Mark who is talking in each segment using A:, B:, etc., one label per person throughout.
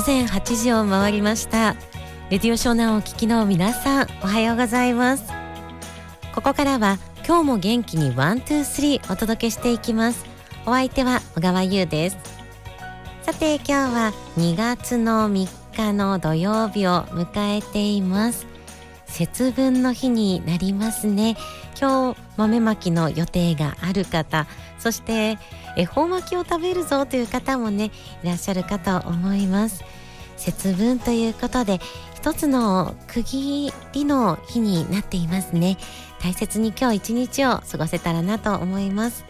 A: 午前8時を回りました。レディオ湘南をお聞きの皆さんおはようございます。ここからは今日も元気にワンツースリーお届けしていきます。お相手は小川優です。さて今日は2月の3日の土曜日を迎えています。節分の日になりますね。今日豆まきの予定がある方そして恵方巻きを食べるぞという方もねいらっしゃるかと思います。節分ということで一つの区切りの日になっていますね。大切に今日一日を過ごせたらなと思います。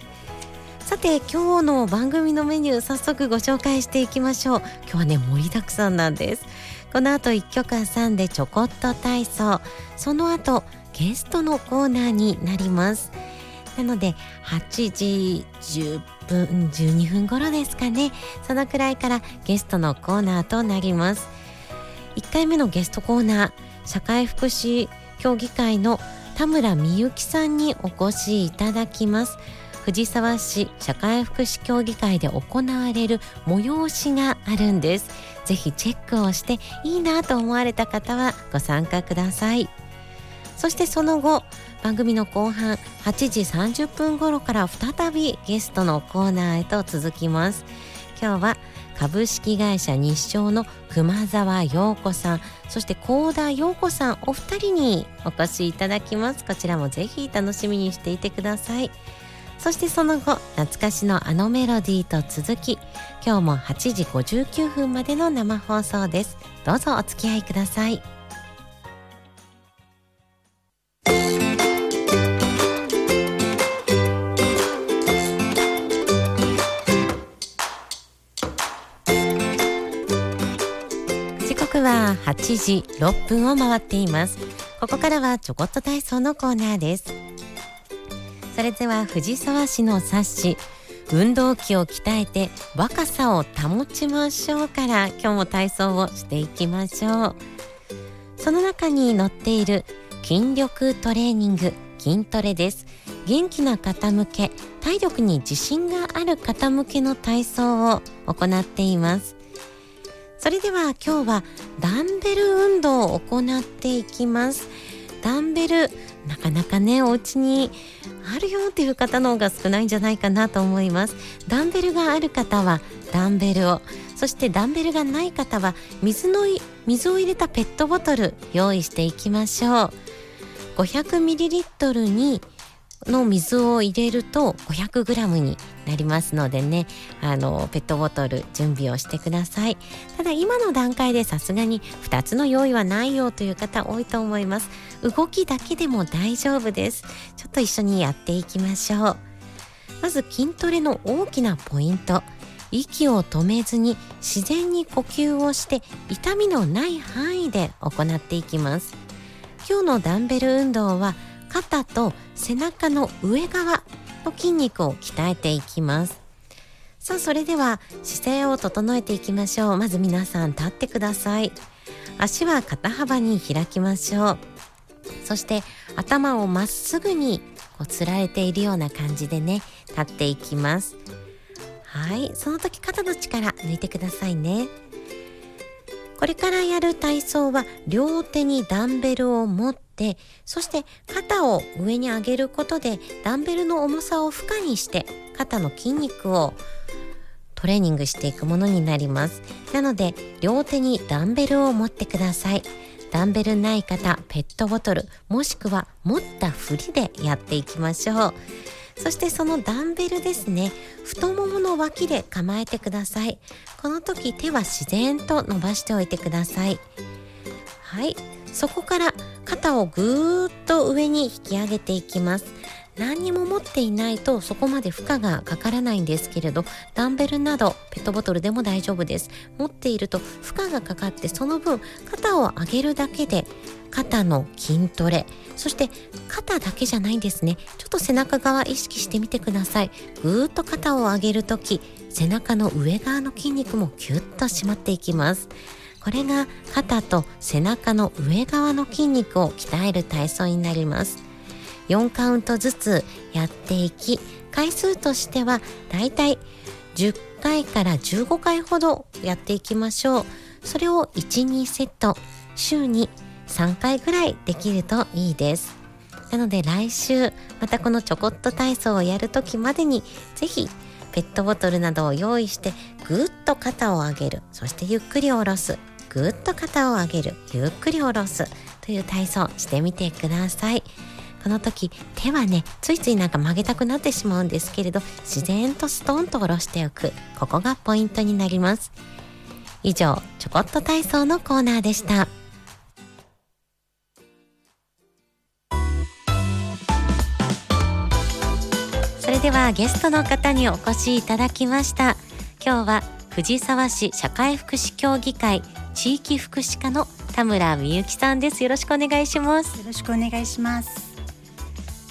A: さて今日の番組のメニュー早速ご紹介していきましょう。今日はね盛りだくさんなんです。この後1曲挟んでちょこっと体操。その後ゲストのコーナーになります。なので8時10分12分頃ですかね。そのくらいからゲストのコーナーとなります。1回目のゲストコーナー社会福祉協議会の田村美幸さんにお越しいただきます。藤沢市社会福祉協議会で行われる催しがあるんです。ぜひチェックをしていいなと思われた方はご参加ください。そしてその後番組の後半8時30分頃から再びゲストのコーナーへと続きます。今日は株式会社日照の熊沢陽子さんそして高田陽子さんお二人にお越しいただきます。こちらもぜひ楽しみにしていてください。そしてその後懐かしのあのメロディーと続き今日も8時59分までの生放送です。どうぞお付き合いください。は8時6分を回っています。ここからはちょこっと体操のコーナーです。それでは藤沢市の冊子運動器を鍛えて若さを保ちましょうから今日も体操をしていきましょう。その中に載っている筋力トレーニング筋トレです。元気な方向け体力に自信がある方向けの体操を行っています。それでは今日はダンベル運動を行っていきます。ダンベルなかなかねお家にあるよっていう方の方が少ないんじゃないかなと思います。ダンベルがある方はダンベルを。そしてダンベルがない方は水の水を入れたペットボトル用意していきましょう。500ml にの水を入れると 500g になりますのでね。あのペットボトル準備をしてください。ただ今の段階でさすがに2つの用意はないよという方多いと思います。動きだけでも大丈夫です。ちょっと一緒にやっていきましょう。まず筋トレの大きなポイント。息を止めずに自然に呼吸をして痛みのない範囲で行っていきます。今日のダンベル運動は肩と背中の上側の筋肉を鍛えていきます。さあそれでは姿勢を整えていきましょう。まず皆さん立ってください。足は肩幅に開きましょう。そして頭をまっすぐにこうつられているような感じでね立っていきます。はい。その時肩の力抜いてくださいね。これからやる体操は両手にダンベルを持ってそして肩を上に上げることでダンベルの重さを負荷にして肩の筋肉をトレーニングしていくものになります。なので両手にダンベルを持ってください。ダンベルない方ペットボトルもしくは持ったふりでやっていきましょう。そしてそのダンベルですね。太ももの脇で構えてください。この時手は自然と伸ばしておいてください。はい。そこから肩をぐーっと上に引き上げていきます。何にも持っていないとそこまで負荷がかからないんですけれどダンベルなどペットボトルでも大丈夫です。持っていると負荷がかかってその分肩を上げるだけで肩の筋トレそして肩だけじゃないんですね。ちょっと背中側意識してみてください。ぐーっと肩を上げるとき背中の上側の筋肉もキュッと締まっていきます。これが肩と背中の上側の筋肉を鍛える体操になります。4カウントずつやっていき回数としてはだいたい10回から15回ほどやっていきましょう。それを12セット週に3回ぐらいできるといいです。なので来週またこのちょこっと体操をやる時までにぜひペットボトルなどを用意してぐっと肩を上げる。そしてゆっくり下ろす。ぐっと肩を上げるゆっくり下ろすという体操してみてください。この時手はねついついなんか曲げたくなってしまうんですけれど自然とストンと下ろしておく。ここがポイントになります。以上ちょこっと体操のコーナーでした。それではゲストの方にお越しいただきました。今日は藤沢市社会福祉協議会地域福祉課の田村美幸さんです。よろしくお願いします。
B: よろしくお願いします。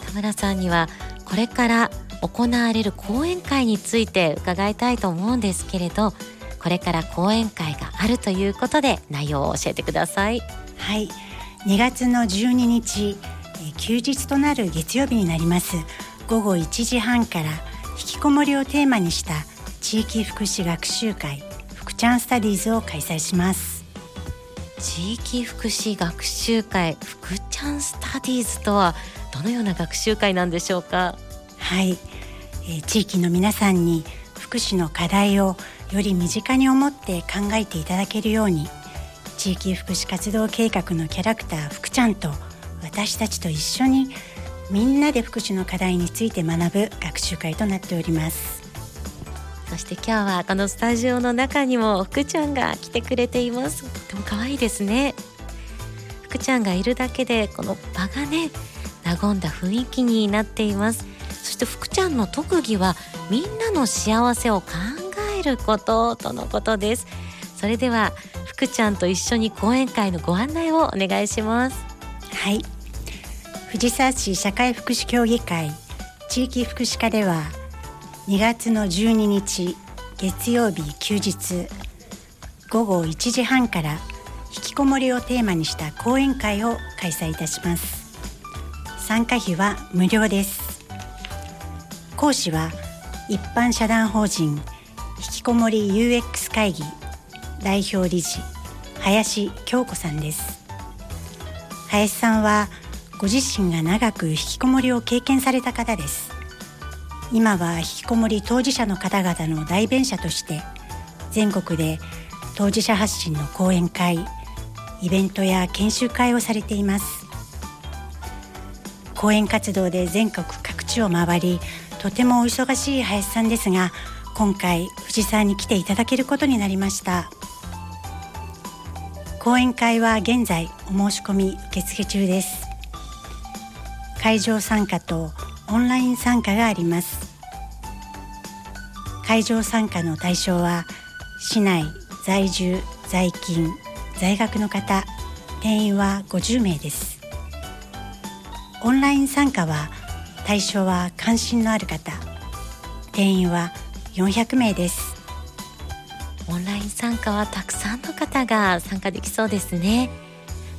A: 田村さんにはこれから行われる講演会について伺いたいと思うんですけれどこれから講演会があるということで内容を教えてください。
B: はい。2月の12日休日となる月曜日になります。午後1時半から引きこもりをテーマにした地域福祉学習会福ちゃんスタディーズを開催します。
A: 地域福祉学習会福ちゃんスタディーズとはどのような学習会なんでしょうか？
B: はい、えー、地域の皆さんに福祉の課題をより身近に思って考えていただけるように地域福祉活動計画のキャラクター福ちゃんと私たちと一緒にみんなで福祉の課題について学ぶ学習会となっております
A: そして今日はこのスタジオの中にも福ちゃんが来てくれています。とても可愛いですね。福ちゃんがいるだけでこの場がね和んだ雰囲気になっています。そして福ちゃんの特技はみんなの幸せを考えることとのことです。それでは福ちゃんと一緒に講演会のご案内をお願いします。
B: はい。藤沢市社会福祉協議会地域福祉課では2月の12日月曜日休日午後1時半から引きこもりをテーマにした講演会を開催いたします。参加費は無料です。講師は一般社団法人引きこもり UX 会議代表理事林京子さんです。林さんはご自身が長く引きこもりを経験された方です。今は引きこもり当事者の方々の代弁者として全国で当事者発信の講演会イベントや研修会をされています。講演活動で全国各地を回りとてもお忙しい林さんですが今回藤沢に来ていただけることになりました。講演会は現在お申し込み受付中です。会場参加とオンライン参加があります。会場参加の対象は市内在住在勤在学の方定員は50名です。オンライン参加は対象は関心のある方定員は400名です。
A: オンライン参加はたくさんの方が参加できそうですね。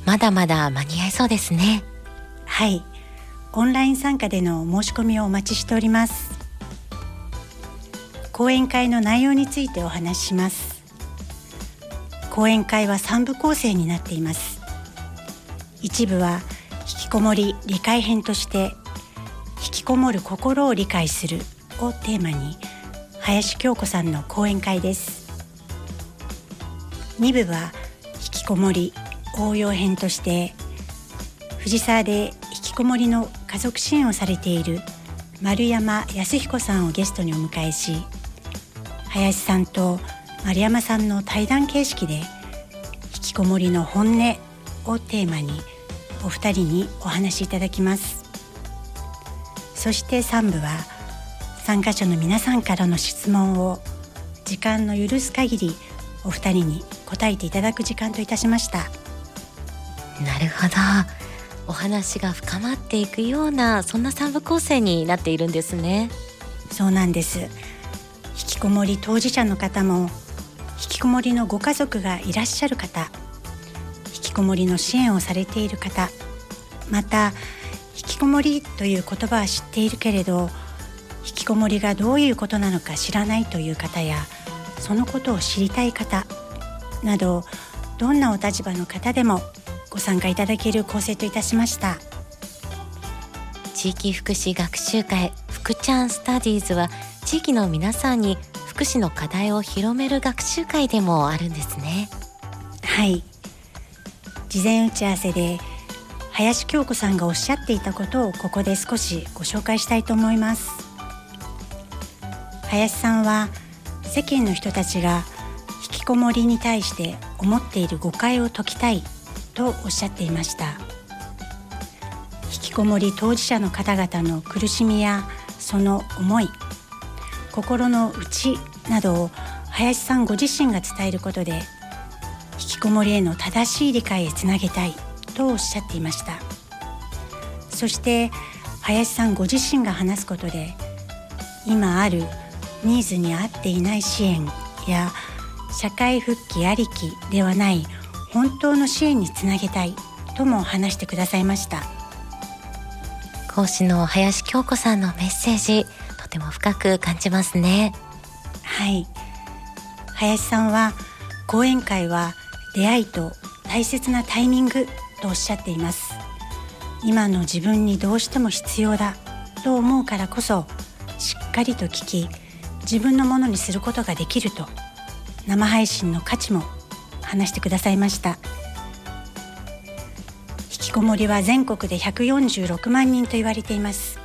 A: まだまだ間に合いそうですね。
B: はいオンライン参加での申し込みをお待ちしております。講演会の内容についてお話しします。講演会は3部構成になっています。一部は引きこもり理解編として引きこもる心を理解するをテーマに林京子さんの講演会です。2部は引きこもり応用編として藤沢できこもりの家族支援をされている丸山康彦さんをゲストにお迎えし林さんと丸山さんの対談形式で引きこもりの本音をテーマにお二人にお話しいただきます。そして3部は参加者の皆さんからの質問を時間の許す限りお二人に答えていただく時間といたしました。
A: なるほど。お話が深まっていくようなそんな3部構成になっているんですね。
B: そうなんです。引きこもり当事者の方も引きこもりのご家族がいらっしゃる方引きこもりの支援をされている方また引きこもりという言葉は知っているけれど引きこもりがどういうことなのか知らないという方やそのことを知りたい方などどんなお立場の方でもご参加いただける構成といたしました。
A: 地域福祉学習会福ちゃんスタディーズは地域の皆さんに福祉の課題を広める学習会でもあるんですね。
B: はい。事前打ち合わせで林京子さんがおっしゃっていたことをここで少しご紹介したいと思います。林さんは世間の人たちが引きこもりに対して思っている誤解を解きたいとおっしゃっていました。引きこもり当事者の方々の苦しみやその思い心の内などを林さんご自身が伝えることで引きこもりへの正しい理解へつなげたいとおっしゃっていました。そして林さんご自身が話すことで今あるニーズに合っていない支援や社会復帰ありきではない本当の支援につなげたいとも話してくださいました。
A: 講師の林京子さんのメッセージとても深く感じますね。
B: はい。林さんは講演会は出会いと大切なタイミングとおっしゃっています。今の自分にどうしても必要だと思うからこそしっかりと聞き自分のものにすることができると生配信の価値も話してくださいました。引きこもりは全国で146万人と言われています。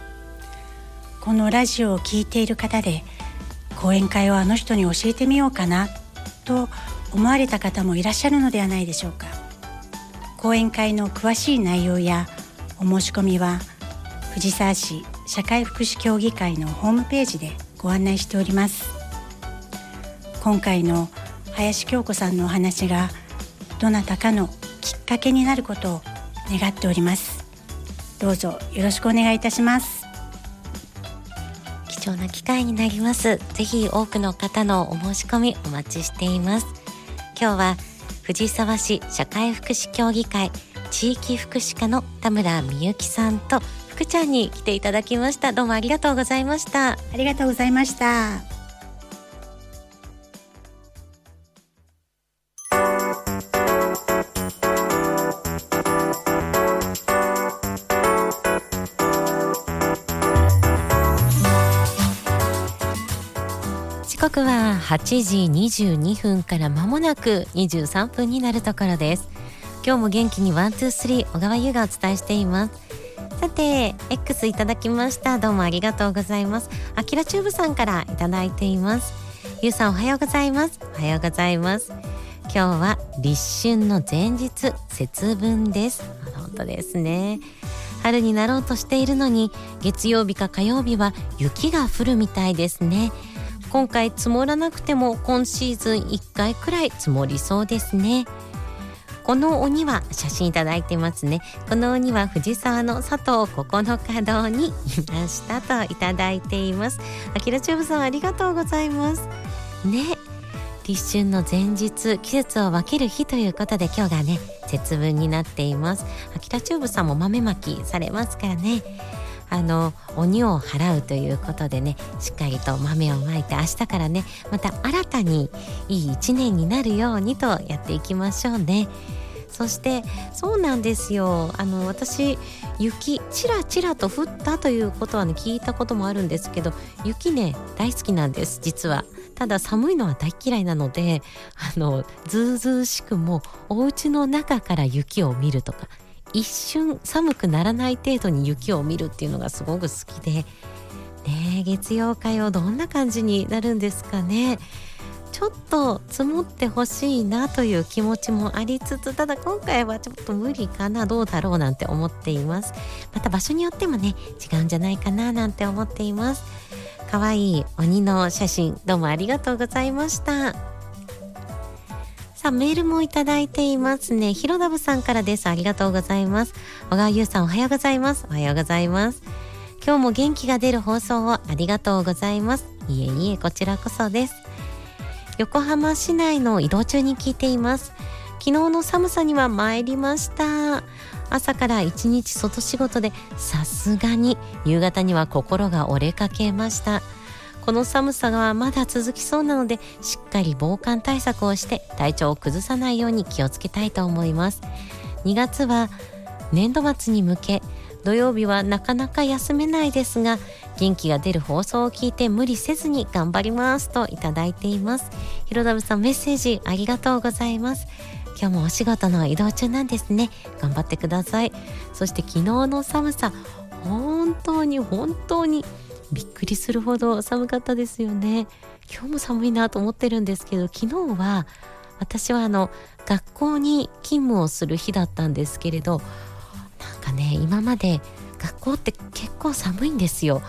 B: このラジオを聴いている方で講演会をあの人に教えてみようかなと思われた方もいらっしゃるのではないでしょうか。講演会の詳しい内容やお申し込みは藤沢市社会福祉協議会のホームページでご案内しております。今回の林京子さんのお話がどなたかのきっかけになることを願っております。どうぞよろしくお願いいたします。
A: 貴重な機会になります。ぜひ多くの方のお申し込みお待ちしています。今日は藤沢市社会福祉協議会地域福祉課の田村美幸さんと福ちゃんに来ていただきました。どうもありがとうございました。あ
B: りがとうございました
A: 時刻は8時22分から間もなく23分になるところです。今日も元気にワンツースリー小川優がお伝えしています。さて X いただきました。どうもありがとうございます。あきらチューブさんからいただいています。ゆうさんおはようございます。おはようございます。今日は立春の前日節分です。本当ですね。春になろうとしているのに月曜日か火曜日は雪が降るみたいですね。今回積もらなくても今シーズン1回くらい積もりそうですね。この鬼は写真いただいてますね。この鬼は藤沢の佐藤九日堂にいましたといただいています。あきらチューブさんありがとうございます。ね立春の前日季節を分ける日ということで今日がね節分になっています。あきらチューブさんも豆まきされますからね。あの鬼を払うということでねしっかりと豆をまいて明日からねまた新たにいい一年になるようにとやっていきましょうね。そしてそうなんですよあの私雪ちらちらと降ったということはね聞いたこともあるんですけど雪ね大好きなんです実はただ寒いのは大嫌いなのであのずうずうしくもお家の中から雪を見るとか一瞬寒くならない程度に雪を見るっていうのがすごく好きで。ね月曜会をどんな感じになるんですかね。ちょっと積もってほしいなという気持ちもありつつただ今回はちょっと無理かなどうだろうなんて思っています。また場所によってもね違うんじゃないかななんて思っています。可愛い鬼の写真どうもありがとうございました。さあメールもいただいていますね。ひろだぶさんからです。ありがとうございます。小川優さんおはようございます。おはようございます。今日も元気が出る放送をありがとうございます。いえいえこちらこそです。横浜市内の移動中に聞いています。昨日の寒さには参りました。朝から一日外仕事でさすがに夕方には心が折れかけました。この寒さがまだ続きそうなのでしっかり防寒対策をして体調を崩さないように気をつけたいと思います。2月は年度末に向け土曜日はなかなか休めないですが元気が出る放送を聞いて無理せずに頑張りますといただいています。広田さんメッセージありがとうございます。今日もお仕事の移動中なんですね。頑張ってください。そして昨日の寒さ本当に本当にびっくりするほど寒かったですよね今日も寒いなと思ってるんですけど昨日は私はあの学校に勤務をする日だったんですけれどなんかね今まで学校って結構寒いんですよ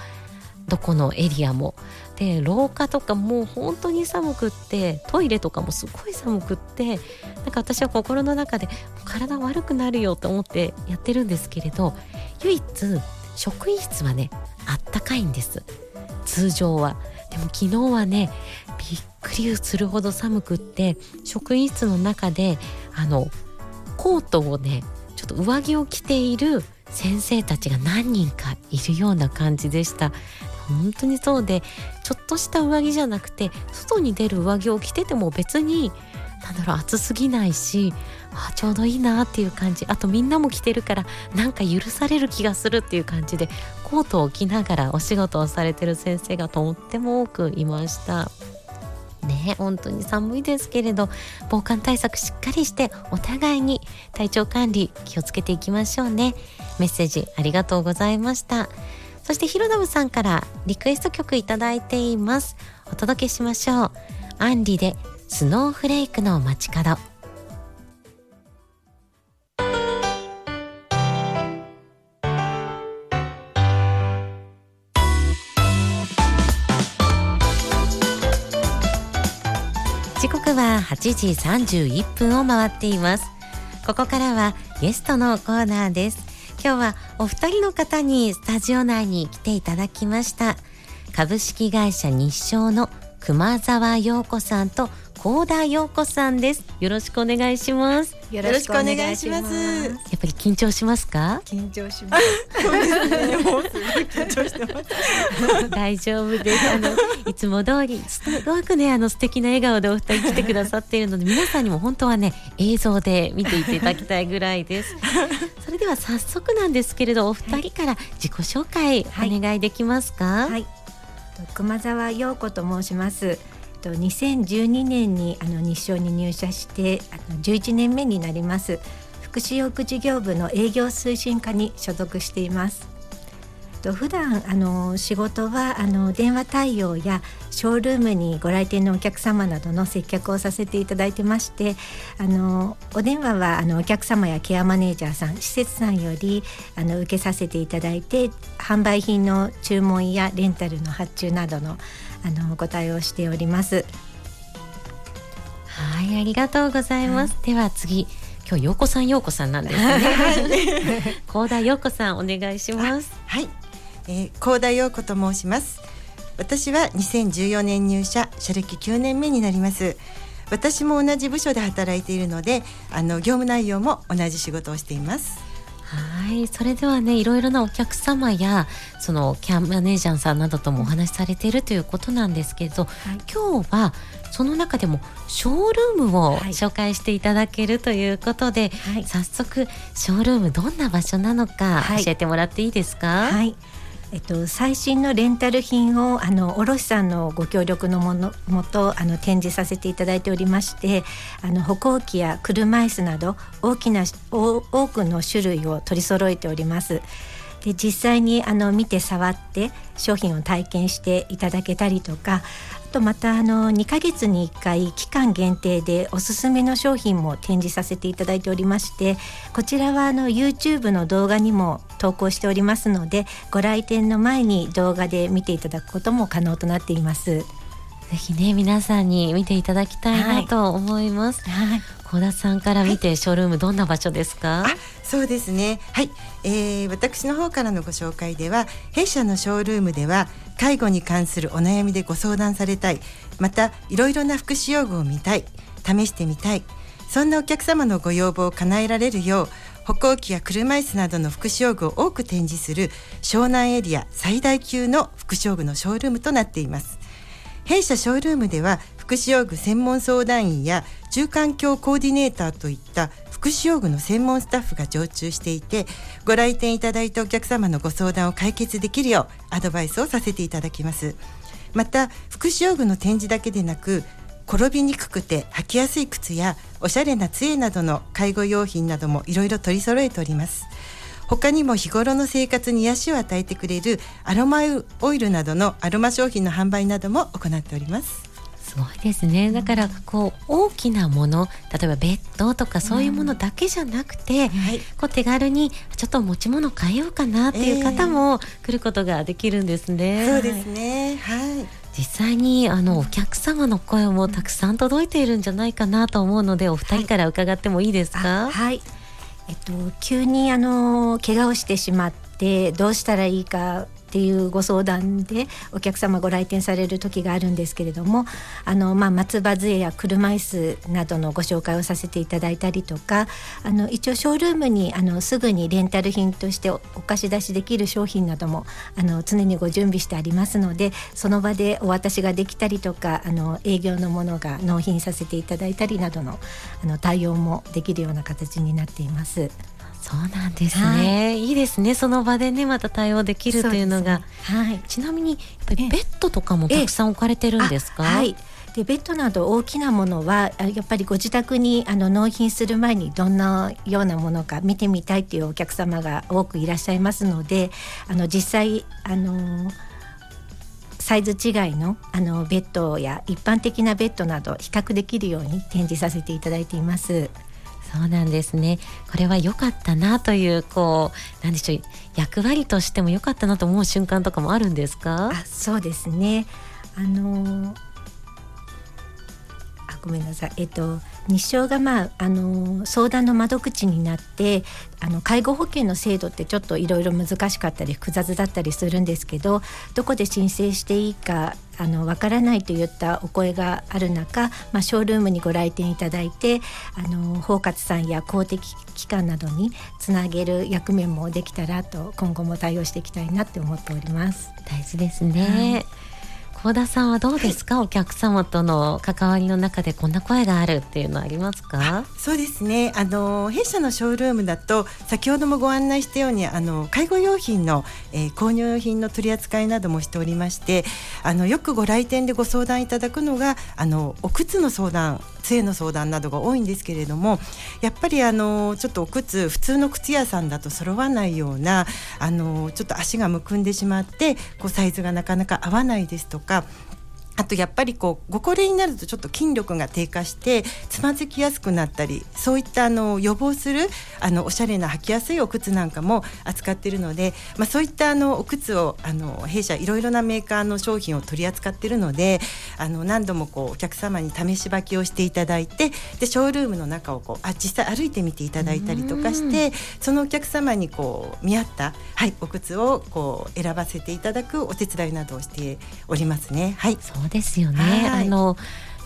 A: どこのエリアも。で廊下とかもう本当に寒くってトイレとかもすごい寒くってなんか私は心の中で体悪くなるよと思ってやってるんですけれど唯一職員室はねあったかいんです。通常は。でも昨日はねびっくりするほど寒くって職員室の中であのコートをねちょっと上着を着ている先生たちが何人かいるような感じでした。本当にそうでちょっとした上着じゃなくて外に出る上着を着てても別になんだろう暑すぎないしあちょうどいいなっていう感じ。あとみんなも着てるからなんか許される気がするっていう感じでコートを着ながらお仕事をされてる先生がとっても多くいました。ね本当に寒いですけれど防寒対策しっかりしてお互いに体調管理気をつけていきましょうね。メッセージありがとうございました。そしてヒロダムさんからリクエスト曲いただいています。お届けしましょう。アンリでスノーフレークの街角。時刻は8時31分を回っています。ここからはゲストのコーナーです。今日はお二人の方にスタジオ内に来ていただきました。株式会社日商の熊沢陽子さんと高田陽子さんです。よろしくお願いします。
C: よろしくお願いします。や
A: っぱり緊張しますか？
C: 緊張します。ね。もうすごい緊張してます。
A: 大丈夫です。あのいつも通りすごくねあの素敵な笑顔でお二人来てくださっているので皆さんにも本当はね映像で見ていただきたいぐらいです。それでは早速なんですけれどお二人から自己紹介お願いできますか、はい、はい、
C: 熊沢陽子と申しますと2012年にあの日照に入社してあの11年目になります福祉用具事業部の営業推進課に所属しています。と普段あの仕事はあの電話対応やショールームにご来店のお客様などの接客をさせていただいてましてあのお電話はあのお客様やケアマネージャーさん施設さんよりあの受けさせていただいて販売品の注文やレンタルの発注などのあのお答えをしております。
A: はいありがとうございます。はい、では次今日陽子さん陽子さんなんですね。高田陽子さんお願いします。
D: はい、えー、高田陽子と申します。私は2014年入社、社歴9年目になります。私も同じ部署で働いているので、あの業務内容も同じ仕事をしています。
A: はい。それではねいろいろなお客様やそのキャンマネージャーさんなどともお話しされているということなんですけど、はい、今日はその中でもショールームを紹介していただけるということで、はい、早速ショールームどんな場所なのか教えてもらっていいですか、
C: はいえっと、最新のレンタル品をあの卸さんのご協力のものもとあの展示させていただいておりましてあの歩行器や車椅子など大きな多くの種類を取り揃えております。で実際にあの見て触って商品を体験していただけたりとかとまたあの2ヶ月に1回期間限定でおすすめの商品も展示させていただいておりましてこちらはあの YouTube の動画にも投稿しておりますのでご来店の前に動画で見ていただくことも可能となっています。
A: ぜひね皆さんに見ていただきたいなと思います。はい、小田さんから見て、ショールームどんな場所ですか？
D: そうですね。はい、えー、私の方からのご紹介では弊社のショールームでは介護に関するお悩みでご相談されたい。またいろいろな福祉用具を見たい。試してみたい。そんなお客様のご要望を叶えられるよう歩行器や車椅子などの福祉用具を多く展示する湘南エリア最大級の福祉用具のショールームとなっています弊社ショールームでは福祉用具専門相談員や住環境コーディネーターといった福祉用具の専門スタッフが常駐していてご来店いただいたお客様のご相談を解決できるようアドバイスをさせていただきます。また福祉用具の展示だけでなく転びにくくて履きやすい靴やおしゃれな杖などの介護用品などもいろいろ取り揃えております。他にも日頃の生活に癒しを与えてくれるアロマオイルなどのアロマ商品の販売なども行っております。
A: すごいですね。だからこう大きなもの例えばベッドとかそういうものだけじゃなくて、うんはい、こう手軽にちょっと持ち物変えようかなっていう方も来ることができるんですね。
D: えー、そうですね。はい。
A: 実際にあのお客様の声もたくさん届いているんじゃないかなと思うのでお二人から伺ってもいいですか？
C: はい、はいえっと、急にあの怪我をしてしまってどうしたらいいかっていうご相談でお客様ご来店される時があるんですけれどもあの、まあ、松葉杖や車椅子などのご紹介をさせていただいたりとかあの一応ショールームにあのすぐにレンタル品としてお貸し出しできる商品などもあの常にご準備してありますのでその場でお渡しができたりとかあの営業のものが納品させていただいたりなどのあの対応もできるような形になっています。
A: そうなんですね、はい、いいですね。その場でねまた対応できるというのが、ね、はい、ちなみにやっぱりベッドとかもたくさん置かれてるんですか、
C: はい。でベッドなど大きなものはやっぱりご自宅にあの納品する前にどんなようなものか見てみたいっていうお客様が多くいらっしゃいますのであの実際あのサイズ違いのあのベッドや一般的なベッドなど比較できるように展示させていただいています。
A: そうなんですね。これは良かったなというこうなんでしょう役割としても良かったなと思う瞬間とかもあるんですか？
C: あそうですね。あのあごめんなさい。えっと日照が、まあ、あの相談の窓口になってあの介護保険の制度ってちょっといろいろ難しかったり複雑だったりするんですけどどこで申請していいかあのわからないといったお声がある中、まあ、ショールームにご来店いただいてあの包括さんや公的機関などにつなげる役目もできたらと今後も対応していきたいなって思っております。
A: 大事ですね、はい高田さんはどうですか、はい、お客様との関わりの中でこんな声があるっていうのはありますか？
D: そうですね。あの弊社のショールームだと先ほどもご案内したようにあの介護用品の、えー、購入用品の取り扱いなどもしておりましてあのよくご来店でご相談いただくのがあのお靴の相談性の相談などが多いんですけれどもやっぱりあのちょっとお靴普通の靴屋さんだと揃わないようなあのちょっと足がむくんでしまってこうサイズがなかなか合わないですとかกับ あとやっぱりこうご高齢になるとちょっと筋力が低下してつまずきやすくなったりそういったあの予防するあのおしゃれな履きやすいお靴なんかも扱っているので、まあ、そういったあのお靴をあの弊社いろいろなメーカーの商品を取り扱っているのであの何度もこうお客様に試し履きをしていただいてでショールームの中をこうあ実際歩いてみていただいたりとかしてそのお客様にこう見合った、はい、お靴をこう選ばせていただくお手伝いなどをしておりますね。はい
A: そうですよね、はい、あの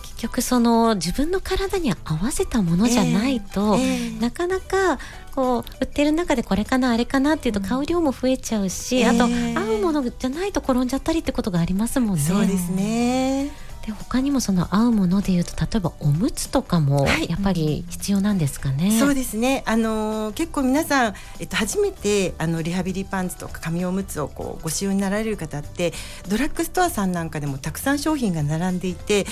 A: 結局その自分の体に合わせたものじゃないと、えーえ。ー、なかなかこう売ってる中でこれかなあれかなっていうと買う量も増えちゃうし、えー、あと合うものじゃないと転んじゃったりってことがありますもんね。
D: そうですね
A: で他にもその合うものでいうと例えばおむつとかもやっぱり必要なんですかね？
D: はい、そうですね。あの結構皆さんえっと初めてあのリハビリパンツとか紙おむつをこうご使用になられる方ってドラッグストアさんなんかでもたくさん商品が並んでいて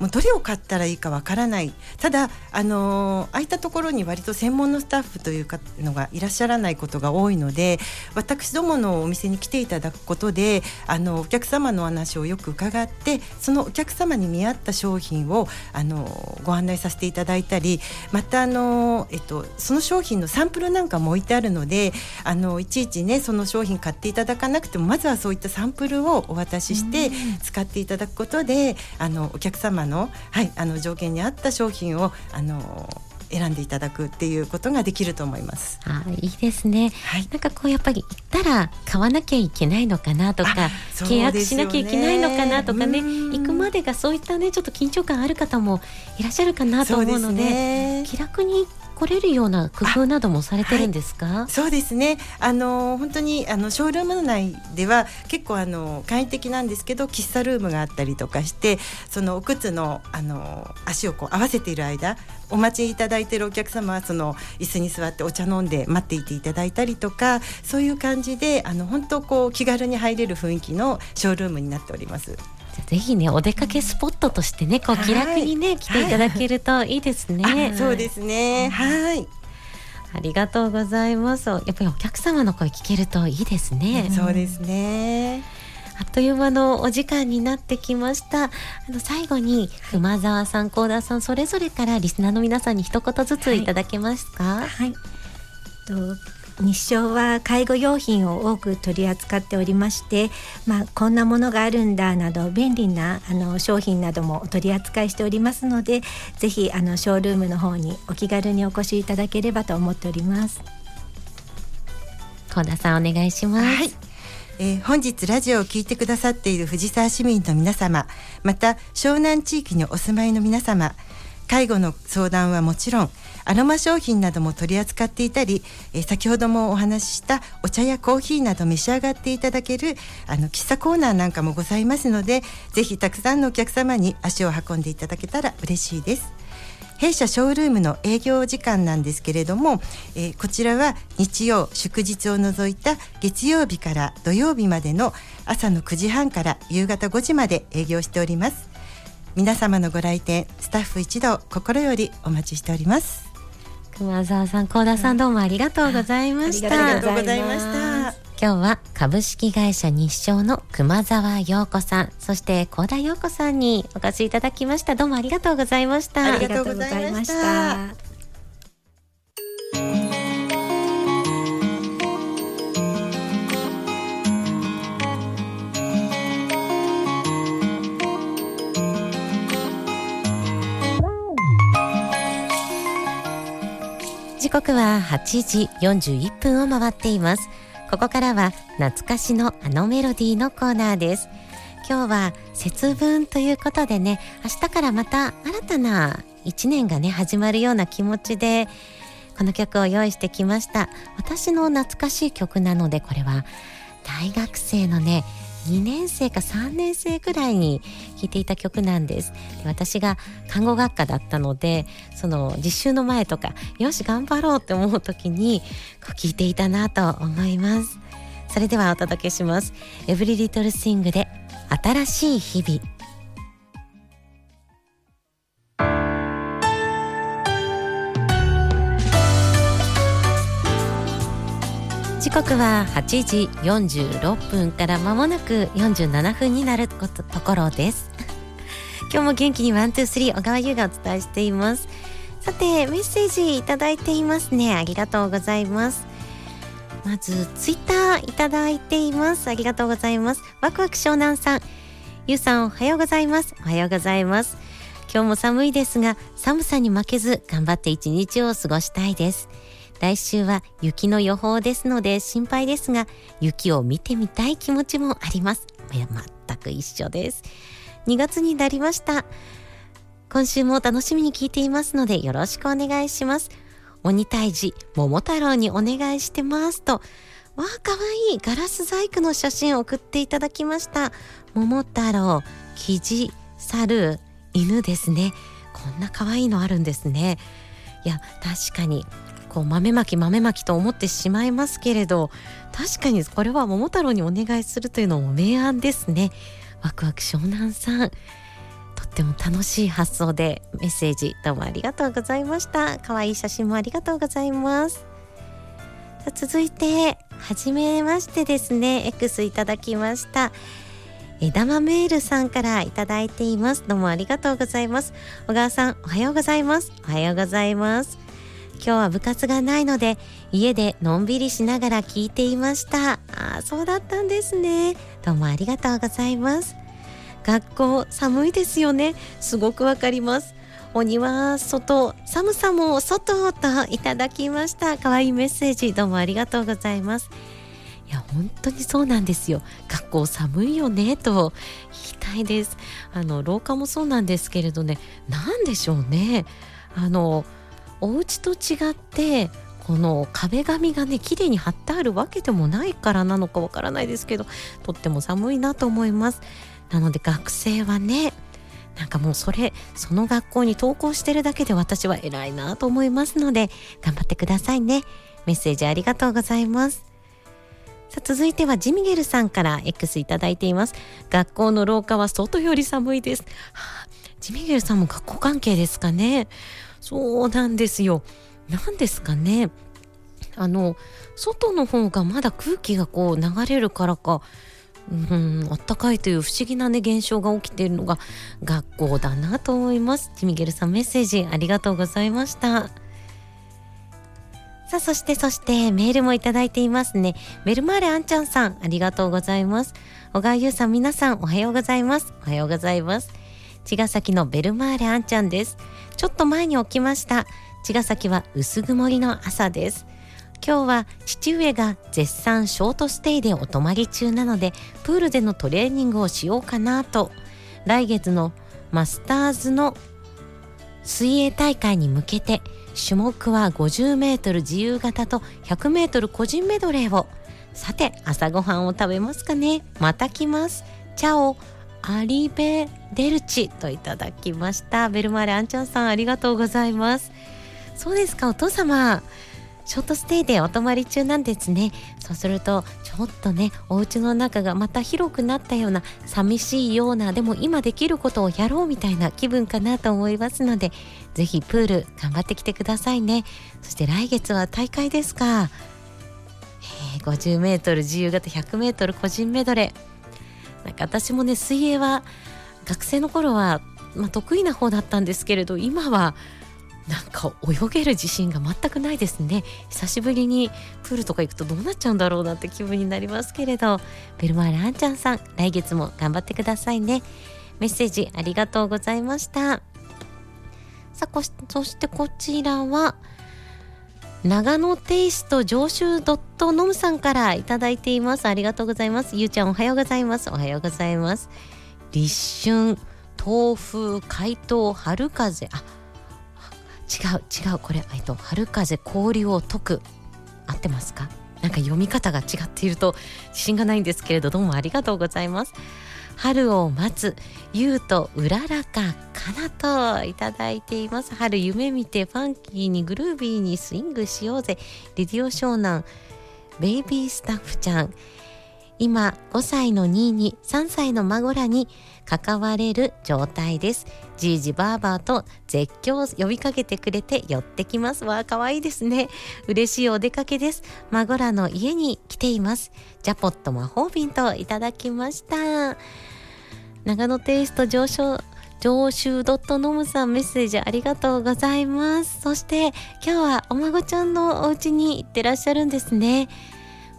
D: もうどれを買ったらいいかわからない。ただあの空いたところに割と専門のスタッフというかのがいらっしゃらないことが多いので私どものお店に来ていただくことであのお客様の話をよく伺ってそのお客様に見合った商品をあのご案内させていただいたりまたあの、えっと、その商品のサンプルなんかも置いてあるのであのいちいちねその商品買っていただかなくてもまずはそういったサンプルをお渡しして使っていただくことであのお客様の,、はい、あの条件に合った商品をあの選んでいただくっていうことができると思います。
A: あいいですね、はい、なんかこうやっぱり行ったら買わなきゃいけないのかなとか、契約しなきゃいけないのかなとかね行くまでがそういったねちょっと緊張感ある方もいらっしゃるかなと思うので、ね、気楽に来来れるような工夫などもされてるんですか、はい、
D: そうですね。あの本当にあのショールーム内では結構あの簡易的なんですけど喫茶ルームがあったりとかしてそのお靴のあの足をこう合わせている間お待ちいただいているお客様はその椅子に座ってお茶飲んで待っていていただいたりとかそういう感じであの本当こう気軽に入れる雰囲気のショールームになっております。
A: ぜひねお出かけスポットとしてねこう気楽にね、はい、来ていただけるといいですね。は
D: い、そうですね。はい。
A: ありがとうございます。やっぱりお客様の声聞けるといいですね。
D: そうですね。
A: あっという間のお時間になってきましたあの最後に熊沢さん幸田さんそれぞれからリスナーの皆さんに一言ずついただけますか？
C: はい、はい、と日照は介護用品を多く取り扱っておりまして、まあ、こんなものがあるんだなど便利なあの商品なども取り扱いしておりますのでぜひあのショールームの方にお気軽にお越しいただければと思っております。
A: 高田さんお願いします、
D: はい。えー、本日ラジオを聞いてくださっている藤沢市民の皆様また湘南地域にお住まいの皆様介護の相談はもちろんアロマ商品なども取り扱っていたり、えー、先ほどもお話ししたお茶やコーヒーなど召し上がっていただけるあの喫茶コーナーなんかもございますのでぜひたくさんのお客様に足を運んでいただけたら嬉しいです。弊社ショールームの営業時間なんですけれども、えー、こちらは日曜祝日を除いた月曜日から土曜日までの朝の9時半から夕方5時まで営業しております皆様のご来店スタッフ一同心よりお待ちしております
A: 熊澤さん、高田さんどうもありがとうございました。
D: ありがとうございました。
A: 今日は株式会社日照の熊澤陽子さん、そして高田陽子さんにお越しいただきました。どうもありがとうございました。
D: ありがとうございました。
A: 刻は8時41分を回っています。ここからは懐かしのあのメロディーのコーナーです。今日は節分ということでね明日からまた新たな1年がね始まるような気持ちでこの曲を用意してきました。私の懐かしい曲なのでこれは大学生のね2年生か3年生くらいに弾いていた曲なんです。で私が看護学科だったのでその実習の前とかよし頑張ろうって思う時にこう聴いていたなと思います。それではお届けします。エブリリトルスイングで新しい日々。時刻は8時46分から間もなく47分になるところです。今日も元気にワンツースリー小川優がお伝えしています。さてメッセージいただいていますね。ありがとうございます。まずツイッターいただいています。ありがとうございます。ワクワク湘南さん。ゆうさんおはようございます。おはようございます。今日も寒いですが寒さに負けず頑張って一日を過ごしたいです。来週は雪の予報ですので心配ですが雪を見てみたい気持ちもあります。全く一緒です。2月になりました。今週も楽しみに聞いていますのでよろしくお願いします。鬼退治桃太郎にお願いしてますとわあかわいいガラス細工の写真を送っていただきました。桃太郎キジ猿犬ですね。こんな可愛いのあるんですね。いや確かにこう豆まき豆まきと思ってしまいますけれど確かにこれは桃太郎にお願いするというのも明暗ですね。ワクワク湘南さん。とっても楽しい発想でメッセージどうもありがとうございました。可愛い写真もありがとうございます。続いてはじめましてですね。X いただきました。枝豆ールさんからいただいています。どうもありがとうございます。小川さんおはようございます。おはようございます。今日は部活がないので家でのんびりしながら聞いていました。あそうだったんですね。どうもありがとうございます。学校寒いですよね。すごくわかります。お庭外寒さも外といただきました。可愛いメッセージどうもありがとうございます。いや本当にそうなんですよ。学校寒いよねと言いたいです。あの廊下もそうなんですけれどね。何でしょうね。あのお家と違ってこの壁紙がね綺麗に貼ってあるわけでもないからなのかわからないですけどとっても寒いなと思います。なので学生はねなんかもうそれその学校に登校してるだけで私は偉いなと思いますので頑張ってくださいね。メッセージありがとうございます。さあ続いてはジミゲルさんから X いただいています。学校の廊下は外より寒いです、はあ、ジミゲルさんも学校関係ですかね。そうなんですよ。何ですかね。あの外の方がまだ空気がこう流れるからかうんあったかいという不思議なね現象が起きているのが学校だなと思います。ジミゲルさんメッセージありがとうございました。さあそしてそしてメールもいただいていますね。メルマーレあんちゃんさんありがとうございます。小川優さん皆さんおはようございます。おはようございます。茅ヶ崎のベルマーレあんちゃんです。ちょっと前に起きました。茅ヶ崎は薄曇りの朝です。今日は父上が絶賛ショートステイでお泊まり中なのでプールでのトレーニングをしようかなと。来月のマスターズの水泳大会に向けて種目は 50m 自由形と 100m 個人メドレーを。さて朝ごはんを食べますかね。また来ます。チャオ。アリベデルチといただきました。ベルマーレアンちゃんさんありがとうございます。そうですかお父様。ショートステイでお泊まり中なんですね。そうするとちょっとねお家の中がまた広くなったような寂しいようなでも今できることをやろうみたいな気分かなと思いますのでぜひプール頑張ってきてくださいね。そして来月は大会ですか、え、50m 自由形 100m 個人メドレー。なんか私もね水泳は学生の頃は、まあ、得意な方だったんですけれど今はなんか泳げる自信が全くないですね。久しぶりにプールとか行くとどうなっちゃうんだろうなって気分になりますけれど。ベルマーランちゃんさん来月も頑張ってくださいね。メッセージありがとうございました。さあそしてこちらは長野テイスト上州ドットノムさんからいただいています。ありがとうございます。ゆうちゃんおはようございます。おはようございます。立春豆腐怪盗春風。あ違う違う。これ、えっと、春風氷を解く。合ってますか？なんか読み方が違っていると自信がないんですけれどどうもありがとうございます。春を待つ優とうららかかなといただいています。春夢見てファンキーにグルービーにスイングしようぜ。レディオ湘南ベイビースタッフちゃん。今5歳のニーに3歳の孫らに関われる状態です。じいじばあばと絶叫を呼びかけてくれて寄ってきます。わ可愛いですね。嬉しいお出かけです。孫らの家に来ています。ジャポット魔法瓶といただきました。長野テイスト上昇上州ドットノムさんメッセージありがとうございます。そして今日はお孫ちゃんのお家に行ってらっしゃるんですね。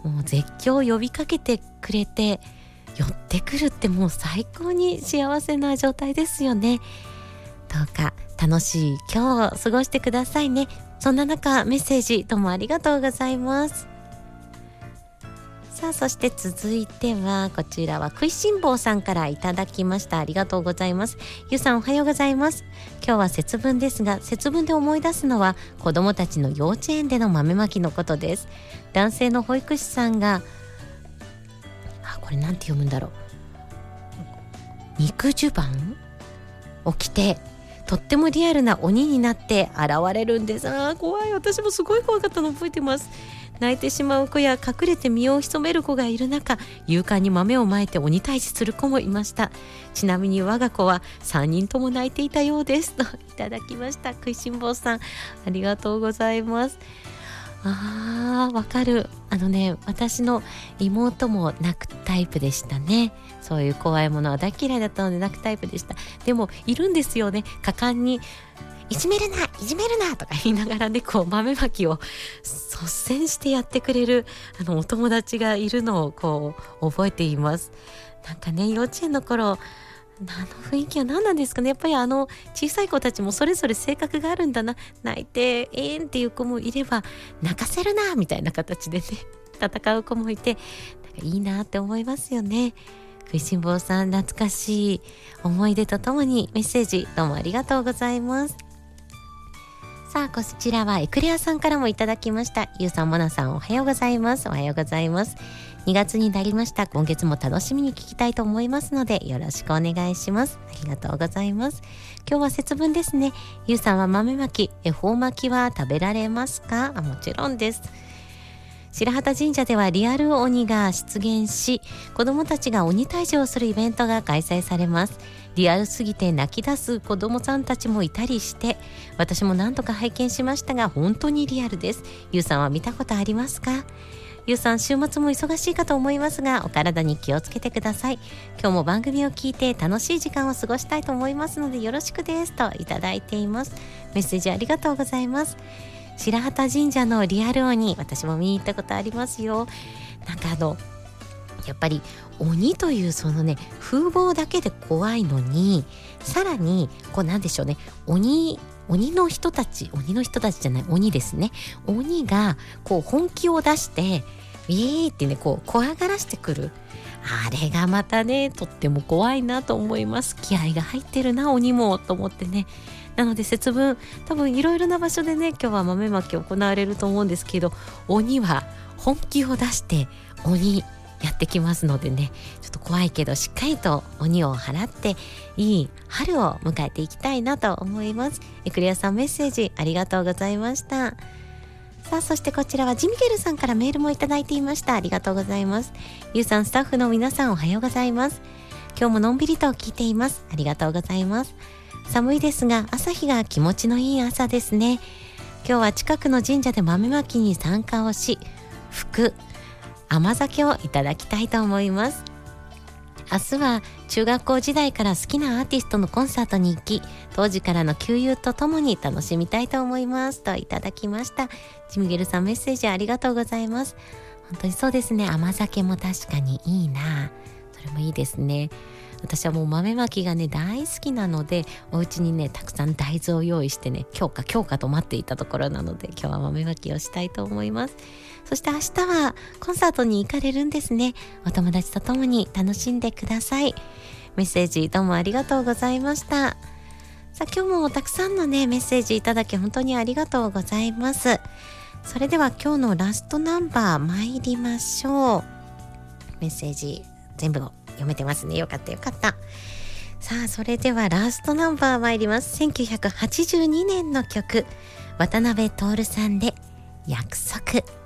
A: もう絶叫を呼びかけてくれて寄ってくるってもう最高に幸せな状態ですよね。どうか楽しい今日を過ごしてくださいね。そんな中メッセージどうもありがとうございます。さあそして続いてはこちらは食いしん坊さんからいただきました。ありがとうございます。ゆさんおはようございます。今日は節分ですが節分で思い出すのは子供たちの幼稚園での豆まきのことです。男性の保育士さんがあこれなんて読むんだろう。肉襦袢を着てとってもリアルな鬼になって現れるんです。あ怖い。私もすごい怖かったの覚えてます。泣いてしまう子や隠れて身を潜める子がいる中勇敢に豆をまいて鬼退治する子もいました。ちなみに我が子は3人とも泣いていたようです。と いただきました。食いしん坊さんありがとうございます。あわかる。あのね私の妹も泣くタイプでしたね。そういう怖いものは大嫌いだったので泣くタイプでした。でもいるんですよね。果敢にいじめるないじめるなとか言いながらねこう豆まきを率先してやってくれるあのお友達がいるのをこう覚えています。なんかね幼稚園の頃あの雰囲気は何なんですかね。やっぱりあの小さい子たちもそれぞれ性格があるんだな。泣いてえーんっていう子もいれば泣かせるなみたいな形でね戦う子もいてなんかいいなって思いますよね。食いしん坊さん懐かしい思い出とともにメッセージどうもありがとうございます。さあこちらはエクレアさんからもいただきました。ゆうさんもなさんおはようございます。おはようございます。2月になりました。今月も楽しみに聞きたいと思いますのでよろしくお願いします。ありがとうございます。今日は節分ですね。ゆうさんは豆まき恵方巻きは食べられますか？あもちろんです。白旗神社ではリアル鬼が出現し子どもたちが鬼退治をするイベントが開催されます。リアルすぎて泣き出す子どもさんたちもいたりして私も何度か拝見しましたが本当にリアルです。ゆうさんは見たことありますか？ゆうさん週末も忙しいかと思いますがお体に気をつけてください。今日も番組を聞いて楽しい時間を過ごしたいと思いますのでよろしくですといただいています。メッセージありがとうございます。白旗神社のリアル鬼私も見に行ったことありますよ。なんかあのやっぱり鬼というそのね風貌だけで怖いのにさらにこうなんでしょうね鬼鬼の人たち鬼の人たちじゃない鬼ですね。鬼がこう本気を出してウィーってねこう怖がらしてくる。あれがまたねとっても怖いなと思います。気合が入ってるな鬼もと思ってね。なので節分多分いろいろな場所でね今日は豆まき行われると思うんですけど鬼は本気を出して鬼やってきますのでね。と怖いけどしっかりと鬼を払っていい春を迎えていきたいなと思います。エクレアさんメッセージありがとうございました。さあそしてこちらはジミゲルさんからメールもいただいていました。ありがとうございます。ゆうさんスタッフの皆さんおはようございます。今日ものんびりと聞いています。ありがとうございます。寒いですが朝日が気持ちのいい朝ですね。今日は近くの神社で豆まきに参加をし福甘酒をいただきたいと思います。明日は中学校時代から好きなアーティストのコンサートに行き当時からの旧友とともに楽しみたいと思いますといただきました。ジミゲルさんメッセージありがとうございます。本当にそうですね。甘酒も確かにいいな。それもいいですね。私はもう豆まきがね大好きなのでお家にねたくさん大豆を用意してね今日か今日かと待っていたところなので今日は豆まきをしたいと思います。そして明日はコンサートに行かれるんですね。お友達と共に楽しんでください。メッセージどうもありがとうございました。さあ今日もたくさんのねメッセージいただき本当にありがとうございます。それでは今日のラストナンバー参りましょう。メッセージ全部を読めてますね。よかったよかった。さあそれではラストナンバー参ります。1982年の曲。渡辺徹さんで約束。